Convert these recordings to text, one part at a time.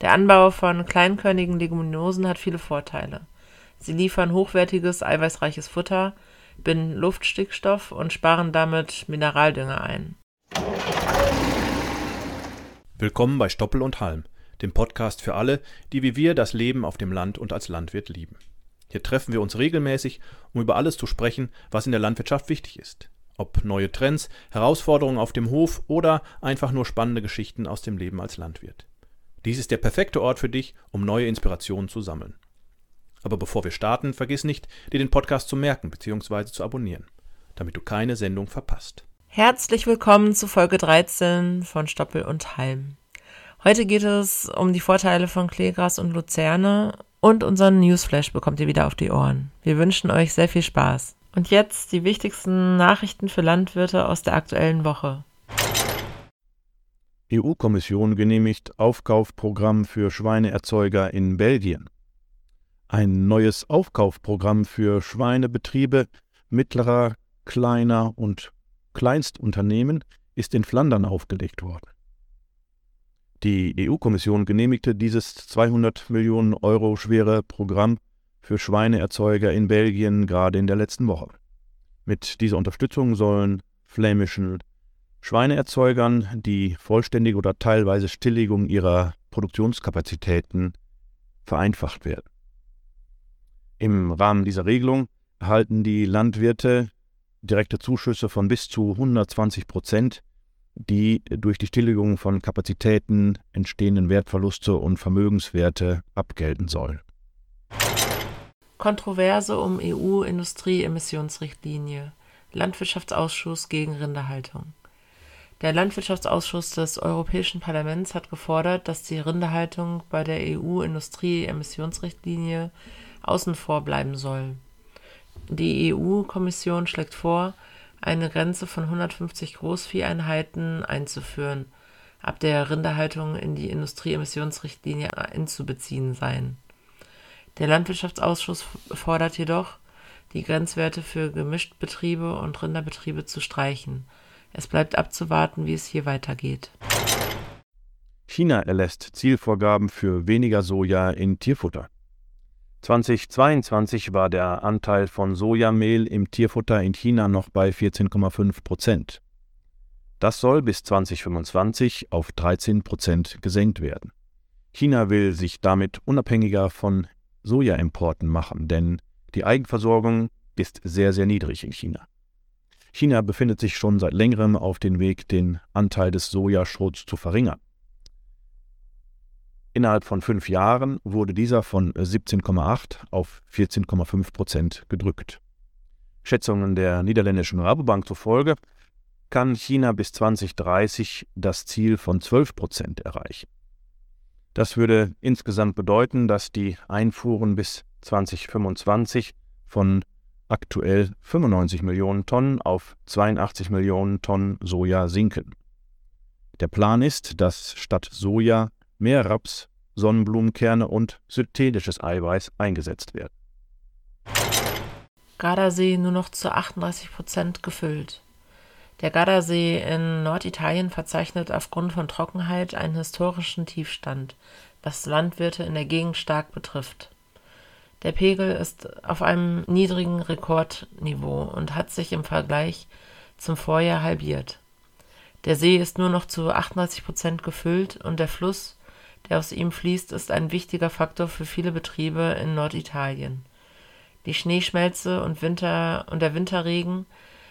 Der Anbau von kleinkörnigen Leguminosen hat viele Vorteile. Sie liefern hochwertiges, eiweißreiches Futter, binden Luftstickstoff und sparen damit Mineraldünger ein. Willkommen bei Stoppel und Halm, dem Podcast für alle, die wie wir das Leben auf dem Land und als Landwirt lieben. Hier treffen wir uns regelmäßig, um über alles zu sprechen, was in der Landwirtschaft wichtig ist. Ob neue Trends, Herausforderungen auf dem Hof oder einfach nur spannende Geschichten aus dem Leben als Landwirt. Dies ist der perfekte Ort für dich, um neue Inspirationen zu sammeln. Aber bevor wir starten, vergiss nicht, dir den Podcast zu merken bzw. zu abonnieren, damit du keine Sendung verpasst. Herzlich willkommen zu Folge 13 von Stoppel und Halm. Heute geht es um die Vorteile von Kleegras und Luzerne und unseren Newsflash bekommt ihr wieder auf die Ohren. Wir wünschen euch sehr viel Spaß. Und jetzt die wichtigsten Nachrichten für Landwirte aus der aktuellen Woche. EU-Kommission genehmigt Aufkaufprogramm für Schweineerzeuger in Belgien. Ein neues Aufkaufprogramm für Schweinebetriebe mittlerer, kleiner und Kleinstunternehmen ist in Flandern aufgelegt worden. Die EU-Kommission genehmigte dieses 200 Millionen Euro schwere Programm für Schweineerzeuger in Belgien gerade in der letzten Woche. Mit dieser Unterstützung sollen flämischen Schweineerzeugern die vollständige oder teilweise Stilllegung ihrer Produktionskapazitäten vereinfacht werden. Im Rahmen dieser Regelung erhalten die Landwirte direkte Zuschüsse von bis zu 120 Prozent, die durch die Stilllegung von Kapazitäten entstehenden Wertverluste und Vermögenswerte abgelten sollen. Kontroverse um EU-Industrieemissionsrichtlinie. Landwirtschaftsausschuss gegen Rinderhaltung. Der Landwirtschaftsausschuss des Europäischen Parlaments hat gefordert, dass die Rinderhaltung bei der EU-Industrieemissionsrichtlinie außen vor bleiben soll. Die EU-Kommission schlägt vor, eine Grenze von 150 Großvieheinheiten einzuführen, ab der Rinderhaltung in die Industrieemissionsrichtlinie einzubeziehen seien. Der Landwirtschaftsausschuss fordert jedoch, die Grenzwerte für Gemischtbetriebe und Rinderbetriebe zu streichen es bleibt abzuwarten, wie es hier weitergeht. China erlässt Zielvorgaben für weniger Soja in Tierfutter. 2022 war der Anteil von Sojamehl im Tierfutter in China noch bei 14,5 Prozent. Das soll bis 2025 auf 13 Prozent gesenkt werden. China will sich damit unabhängiger von Sojaimporten machen, denn die Eigenversorgung ist sehr, sehr niedrig in China. China befindet sich schon seit längerem auf dem Weg, den Anteil des Sojaschrots zu verringern. Innerhalb von fünf Jahren wurde dieser von 17,8 auf 14,5 Prozent gedrückt. Schätzungen der niederländischen Rabobank zufolge kann China bis 2030 das Ziel von 12 Prozent erreichen. Das würde insgesamt bedeuten, dass die Einfuhren bis 2025 von aktuell 95 Millionen Tonnen auf 82 Millionen Tonnen Soja sinken. Der Plan ist, dass statt Soja mehr Raps, Sonnenblumenkerne und synthetisches Eiweiß eingesetzt werden. Gardasee nur noch zu 38 Prozent gefüllt. Der Gardasee in Norditalien verzeichnet aufgrund von Trockenheit einen historischen Tiefstand, was Landwirte in der Gegend stark betrifft. Der Pegel ist auf einem niedrigen Rekordniveau und hat sich im Vergleich zum Vorjahr halbiert. Der See ist nur noch zu 38 Prozent gefüllt und der Fluss, der aus ihm fließt, ist ein wichtiger Faktor für viele Betriebe in Norditalien. Die Schneeschmelze und, Winter und der Winterregen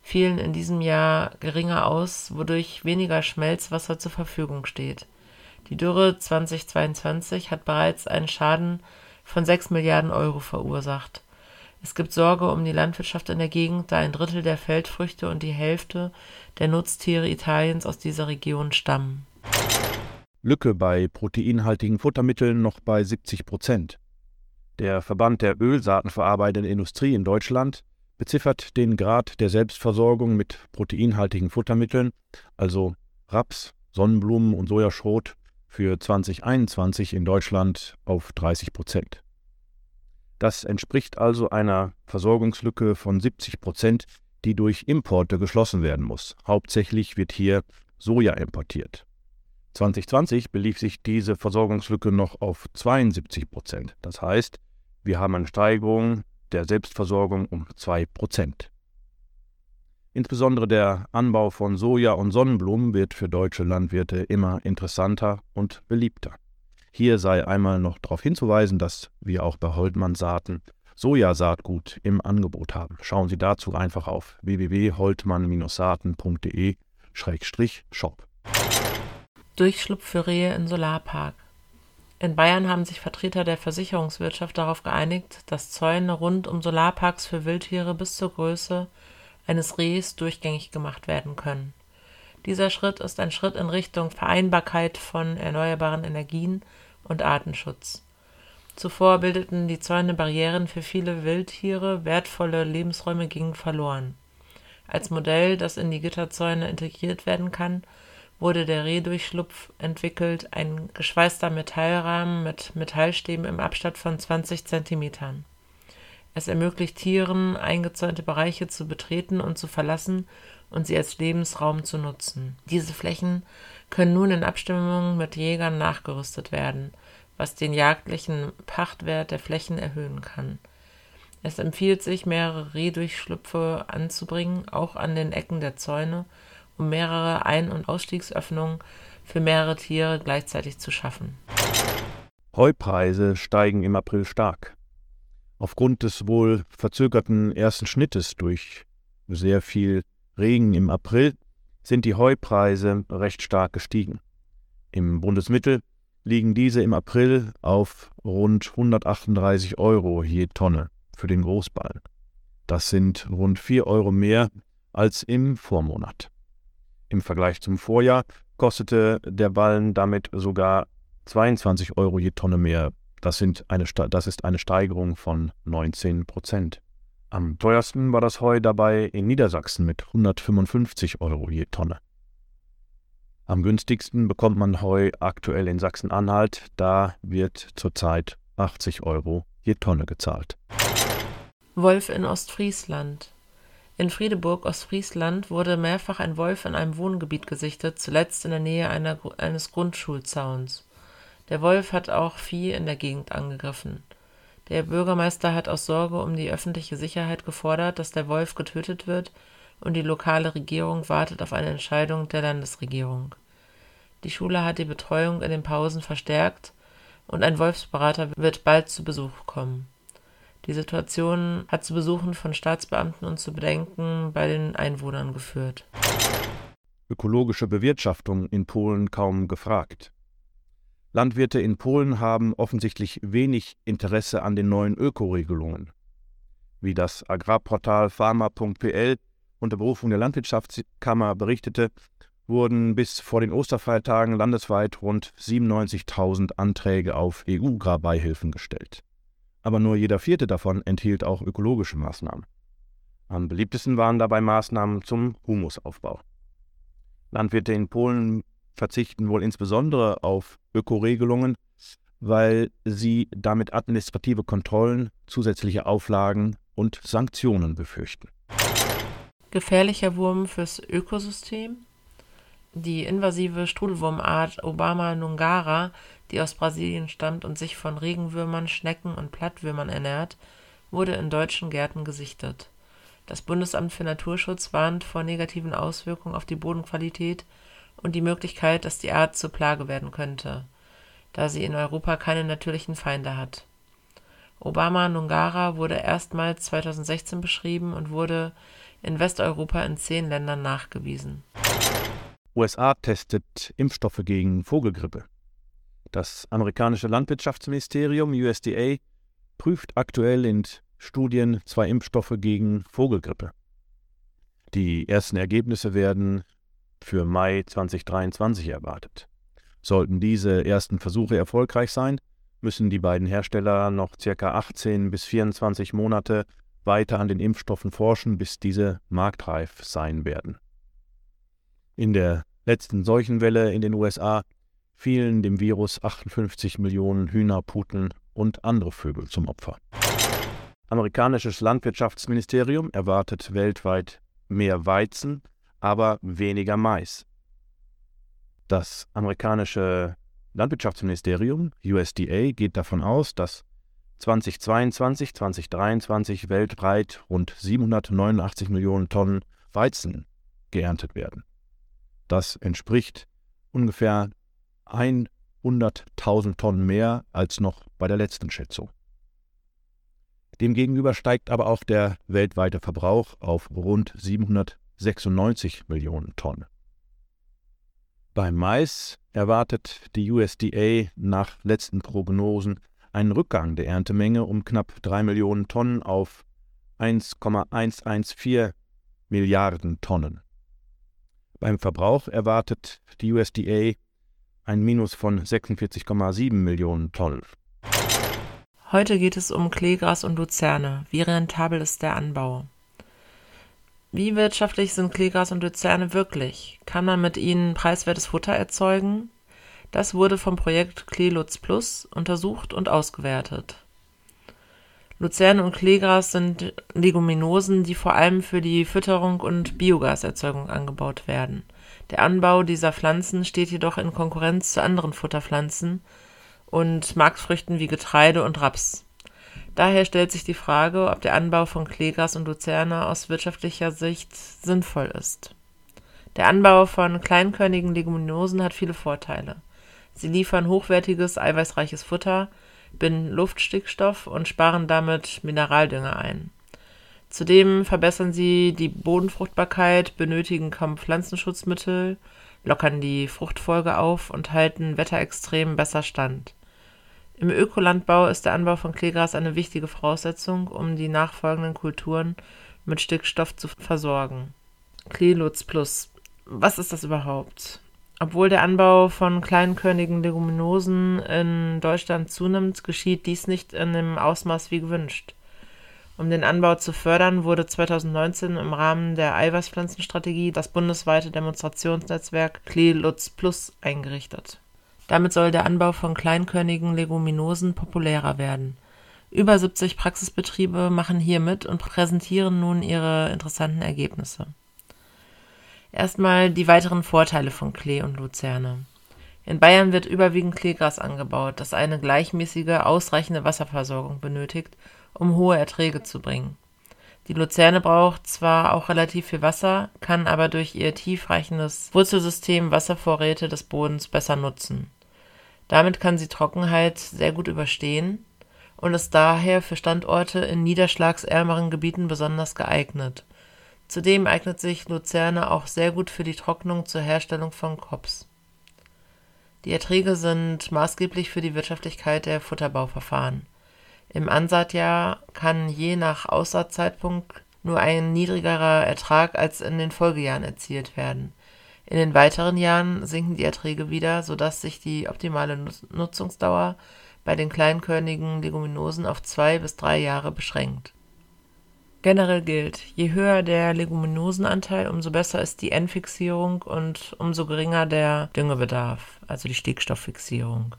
fielen in diesem Jahr geringer aus, wodurch weniger Schmelzwasser zur Verfügung steht. Die Dürre 2022 hat bereits einen Schaden von 6 Milliarden Euro verursacht. Es gibt Sorge um die Landwirtschaft in der Gegend, da ein Drittel der Feldfrüchte und die Hälfte der Nutztiere Italiens aus dieser Region stammen. Lücke bei proteinhaltigen Futtermitteln noch bei 70 Prozent. Der Verband der Ölsaatenverarbeitenden Industrie in Deutschland beziffert den Grad der Selbstversorgung mit proteinhaltigen Futtermitteln, also Raps, Sonnenblumen und Sojaschrot, für 2021 in Deutschland auf 30 Prozent. Das entspricht also einer Versorgungslücke von 70 Prozent, die durch Importe geschlossen werden muss. Hauptsächlich wird hier Soja importiert. 2020 belief sich diese Versorgungslücke noch auf 72 Prozent. Das heißt, wir haben eine Steigerung der Selbstversorgung um 2 Prozent. Insbesondere der Anbau von Soja und Sonnenblumen wird für deutsche Landwirte immer interessanter und beliebter. Hier sei einmal noch darauf hinzuweisen, dass wir auch bei Holtmann Saaten Sojasaatgut im Angebot haben. Schauen Sie dazu einfach auf www.holtmann-saaten.de-shop. Durchschlupf für Rehe in Solarpark. In Bayern haben sich Vertreter der Versicherungswirtschaft darauf geeinigt, dass Zäune rund um Solarparks für Wildtiere bis zur Größe eines Rehs durchgängig gemacht werden können. Dieser Schritt ist ein Schritt in Richtung Vereinbarkeit von erneuerbaren Energien und Artenschutz. Zuvor bildeten die Zäune Barrieren für viele Wildtiere, wertvolle Lebensräume gingen verloren. Als Modell, das in die Gitterzäune integriert werden kann, wurde der Rehdurchschlupf entwickelt, ein geschweißter Metallrahmen mit Metallstäben im Abstand von 20 Zentimetern. Es ermöglicht Tieren, eingezäunte Bereiche zu betreten und zu verlassen und sie als Lebensraum zu nutzen. Diese Flächen können nun in Abstimmung mit Jägern nachgerüstet werden, was den jagdlichen Pachtwert der Flächen erhöhen kann. Es empfiehlt sich, mehrere Rehdurchschlüpfe anzubringen, auch an den Ecken der Zäune, um mehrere Ein- und Ausstiegsöffnungen für mehrere Tiere gleichzeitig zu schaffen. Heupreise steigen im April stark. Aufgrund des wohl verzögerten ersten Schnittes durch sehr viel Regen im April sind die Heupreise recht stark gestiegen. Im Bundesmittel liegen diese im April auf rund 138 Euro je Tonne für den Großballen. Das sind rund 4 Euro mehr als im Vormonat. Im Vergleich zum Vorjahr kostete der Ballen damit sogar 22 Euro je Tonne mehr das, sind eine, das ist eine Steigerung von 19 Prozent. Am teuersten war das Heu dabei in Niedersachsen mit 155 Euro je Tonne. Am günstigsten bekommt man Heu aktuell in Sachsen-Anhalt, da wird zurzeit 80 Euro je Tonne gezahlt. Wolf in Ostfriesland. In Friedeburg, Ostfriesland, wurde mehrfach ein Wolf in einem Wohngebiet gesichtet, zuletzt in der Nähe einer, eines Grundschulzauns. Der Wolf hat auch Vieh in der Gegend angegriffen. Der Bürgermeister hat aus Sorge um die öffentliche Sicherheit gefordert, dass der Wolf getötet wird, und die lokale Regierung wartet auf eine Entscheidung der Landesregierung. Die Schule hat die Betreuung in den Pausen verstärkt und ein Wolfsberater wird bald zu Besuch kommen. Die Situation hat zu Besuchen von Staatsbeamten und zu Bedenken bei den Einwohnern geführt. Ökologische Bewirtschaftung in Polen kaum gefragt. Landwirte in Polen haben offensichtlich wenig Interesse an den neuen Ökoregelungen. Wie das Agrarportal pharma.pl unter Berufung der Landwirtschaftskammer berichtete, wurden bis vor den Osterfeiertagen landesweit rund 97.000 Anträge auf EU-Beihilfen gestellt. Aber nur jeder vierte davon enthielt auch ökologische Maßnahmen. Am beliebtesten waren dabei Maßnahmen zum Humusaufbau. Landwirte in Polen verzichten wohl insbesondere auf Ökoregelungen, weil sie damit administrative Kontrollen, zusätzliche Auflagen und Sanktionen befürchten. Gefährlicher Wurm fürs Ökosystem? Die invasive Strudelwurmart Obama nungara, die aus Brasilien stammt und sich von Regenwürmern, Schnecken und Plattwürmern ernährt, wurde in deutschen Gärten gesichtet. Das Bundesamt für Naturschutz warnt vor negativen Auswirkungen auf die Bodenqualität und die Möglichkeit, dass die Art zur Plage werden könnte, da sie in Europa keine natürlichen Feinde hat. Obama Nungara wurde erstmals 2016 beschrieben und wurde in Westeuropa in zehn Ländern nachgewiesen. USA testet Impfstoffe gegen Vogelgrippe. Das amerikanische Landwirtschaftsministerium USDA prüft aktuell in Studien zwei Impfstoffe gegen Vogelgrippe. Die ersten Ergebnisse werden für Mai 2023 erwartet. Sollten diese ersten Versuche erfolgreich sein, müssen die beiden Hersteller noch ca. 18 bis 24 Monate weiter an den Impfstoffen forschen, bis diese marktreif sein werden. In der letzten Seuchenwelle in den USA fielen dem Virus 58 Millionen Hühner, Puten und andere Vögel zum Opfer. Amerikanisches Landwirtschaftsministerium erwartet weltweit mehr Weizen aber weniger Mais. Das amerikanische Landwirtschaftsministerium USDA geht davon aus, dass 2022, 2023 weltweit rund 789 Millionen Tonnen Weizen geerntet werden. Das entspricht ungefähr 100.000 Tonnen mehr als noch bei der letzten Schätzung. Demgegenüber steigt aber auch der weltweite Verbrauch auf rund 796 Millionen Tonnen. Beim Mais erwartet die USDA nach letzten Prognosen einen Rückgang der Erntemenge um knapp 3 Millionen Tonnen auf 1,114 Milliarden Tonnen. Beim Verbrauch erwartet die USDA ein Minus von 46,7 Millionen Tonnen. Heute geht es um Kleegras und Luzerne. Wie rentabel ist der Anbau? Wie wirtschaftlich sind Kleegras und Luzerne wirklich? Kann man mit ihnen preiswertes Futter erzeugen? Das wurde vom Projekt Kleelutz Plus untersucht und ausgewertet. Luzerne und Kleegras sind Leguminosen, die vor allem für die Fütterung und Biogaserzeugung angebaut werden. Der Anbau dieser Pflanzen steht jedoch in Konkurrenz zu anderen Futterpflanzen und Marktfrüchten wie Getreide und Raps. Daher stellt sich die Frage, ob der Anbau von Kleegras und Luzerne aus wirtschaftlicher Sicht sinnvoll ist. Der Anbau von kleinkörnigen Leguminosen hat viele Vorteile. Sie liefern hochwertiges, eiweißreiches Futter, binden Luftstickstoff und sparen damit Mineraldünger ein. Zudem verbessern sie die Bodenfruchtbarkeit, benötigen kaum Pflanzenschutzmittel, lockern die Fruchtfolge auf und halten Wetterextremen besser stand. Im Ökolandbau ist der Anbau von Kleegras eine wichtige Voraussetzung, um die nachfolgenden Kulturen mit Stickstoff zu versorgen. Kleelutz Plus. Was ist das überhaupt? Obwohl der Anbau von kleinkörnigen Leguminosen in Deutschland zunimmt, geschieht dies nicht in dem Ausmaß wie gewünscht. Um den Anbau zu fördern, wurde 2019 im Rahmen der Eiweißpflanzenstrategie das bundesweite Demonstrationsnetzwerk Kleelutz Plus eingerichtet. Damit soll der Anbau von kleinkörnigen Leguminosen populärer werden. Über 70 Praxisbetriebe machen hier mit und präsentieren nun ihre interessanten Ergebnisse Erstmal die weiteren Vorteile von Klee und Luzerne. In Bayern wird überwiegend Kleegras angebaut, das eine gleichmäßige, ausreichende Wasserversorgung benötigt, um hohe Erträge zu bringen. Die Luzerne braucht zwar auch relativ viel Wasser, kann aber durch ihr tiefreichendes Wurzelsystem Wasservorräte des Bodens besser nutzen. Damit kann sie Trockenheit sehr gut überstehen und ist daher für Standorte in niederschlagsärmeren Gebieten besonders geeignet Zudem eignet sich Luzerne auch sehr gut für die Trocknung zur Herstellung von Kops. Die Erträge sind maßgeblich für die Wirtschaftlichkeit der Futterbauverfahren. Im Ansaatjahr kann je nach Aussaatzeitpunkt nur ein niedrigerer Ertrag als in den Folgejahren erzielt werden. In den weiteren Jahren sinken die Erträge wieder, sodass sich die optimale Nutzungsdauer bei den kleinkörnigen Leguminosen auf zwei bis drei Jahre beschränkt Generell gilt, je höher der Leguminosenanteil, umso besser ist die N-Fixierung und umso geringer der Düngebedarf, also die Stickstofffixierung.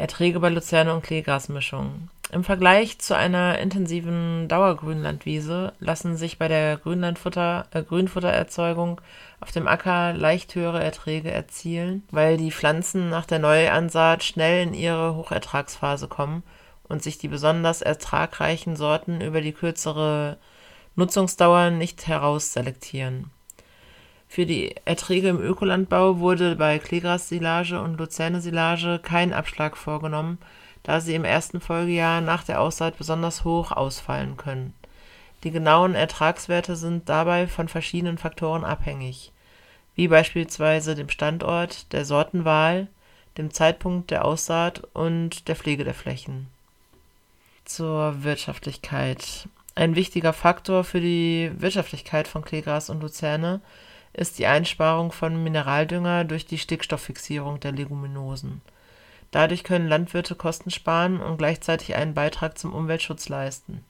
Erträge bei Luzerne- und Kleegrasmischung. Im Vergleich zu einer intensiven Dauergrünlandwiese lassen sich bei der Grünlandfutter, äh, Grünfuttererzeugung auf dem Acker leicht höhere Erträge erzielen, weil die Pflanzen nach der Neuansaat schnell in ihre Hochertragsphase kommen und sich die besonders ertragreichen Sorten über die kürzere Nutzungsdauer nicht herausselektieren. Für die Erträge im Ökolandbau wurde bei Kleegras-Silage und Luzerne-Silage kein Abschlag vorgenommen, da sie im ersten Folgejahr nach der Aussaat besonders hoch ausfallen können. Die genauen Ertragswerte sind dabei von verschiedenen Faktoren abhängig, wie beispielsweise dem Standort, der Sortenwahl, dem Zeitpunkt der Aussaat und der Pflege der Flächen zur Wirtschaftlichkeit. Ein wichtiger Faktor für die Wirtschaftlichkeit von Kleegras und Luzerne ist die Einsparung von Mineraldünger durch die Stickstofffixierung der Leguminosen. Dadurch können Landwirte Kosten sparen und gleichzeitig einen Beitrag zum Umweltschutz leisten.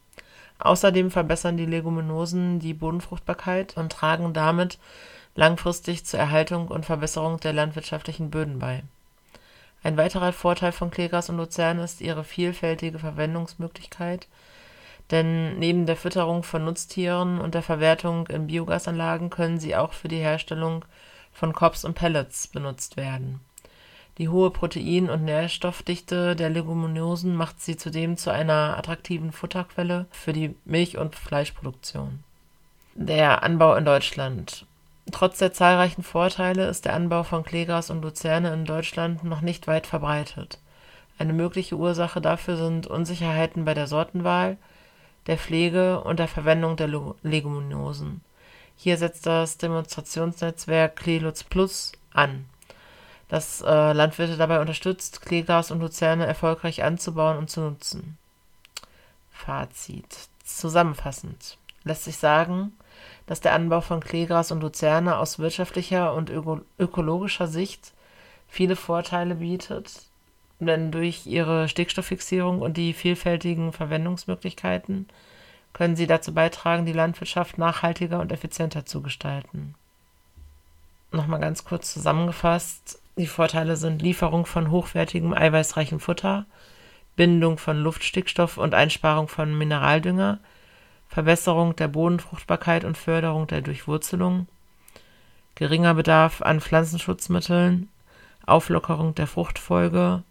Außerdem verbessern die Leguminosen die Bodenfruchtbarkeit und tragen damit langfristig zur Erhaltung und Verbesserung der landwirtschaftlichen Böden bei ein weiterer Vorteil von Kleegras und Luzerne ist ihre vielfältige Verwendungsmöglichkeit, denn neben der Fütterung von Nutztieren und der Verwertung in Biogasanlagen können sie auch für die Herstellung von Cops und Pellets benutzt werden. Die hohe Protein- und Nährstoffdichte der Leguminosen macht sie zudem zu einer attraktiven Futterquelle für die Milch- und Fleischproduktion. Der Anbau in Deutschland. Trotz der zahlreichen Vorteile ist der Anbau von Kleegras und Luzerne in Deutschland noch nicht weit verbreitet. Eine mögliche Ursache dafür sind Unsicherheiten bei der Sortenwahl, der Pflege und der Verwendung der Leguminosen. Hier setzt das Demonstrationsnetzwerk Kleelutz Plus an, das äh, Landwirte dabei unterstützt, Kleegras und Luzerne erfolgreich anzubauen und zu nutzen. Fazit. Zusammenfassend lässt sich sagen, dass der Anbau von Kleegras und Luzerne aus wirtschaftlicher und öko ökologischer Sicht viele Vorteile bietet, denn durch ihre Stickstofffixierung und die vielfältigen Verwendungsmöglichkeiten können sie dazu beitragen, die Landwirtschaft nachhaltiger und effizienter zu gestalten. Nochmal ganz kurz zusammengefasst, die Vorteile sind Lieferung von hochwertigem, eiweißreichem Futter, Bindung von Luftstickstoff und Einsparung von Mineraldünger, Verbesserung der Bodenfruchtbarkeit und Förderung der Durchwurzelung, geringer Bedarf an Pflanzenschutzmitteln, Auflockerung der Fruchtfolge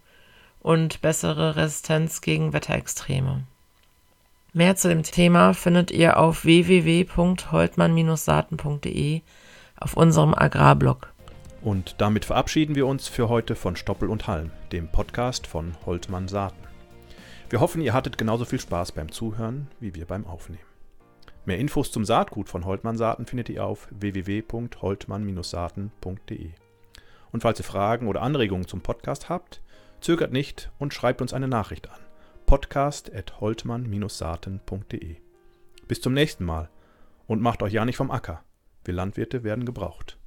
und bessere Resistenz gegen Wetterextreme. Mehr zu dem Thema findet ihr auf www.holtmann-saaten.de auf unserem Agrarblog. Und damit verabschieden wir uns für heute von Stoppel und Halm, dem Podcast von Holtmann Saaten. Wir hoffen, ihr hattet genauso viel Spaß beim Zuhören wie wir beim Aufnehmen. Mehr Infos zum Saatgut von Holtmann Saaten findet ihr auf www.holtmann-saaten.de. Und falls ihr Fragen oder Anregungen zum Podcast habt, zögert nicht und schreibt uns eine Nachricht an podcast.holtmann-saaten.de. Bis zum nächsten Mal und macht euch ja nicht vom Acker. Wir Landwirte werden gebraucht.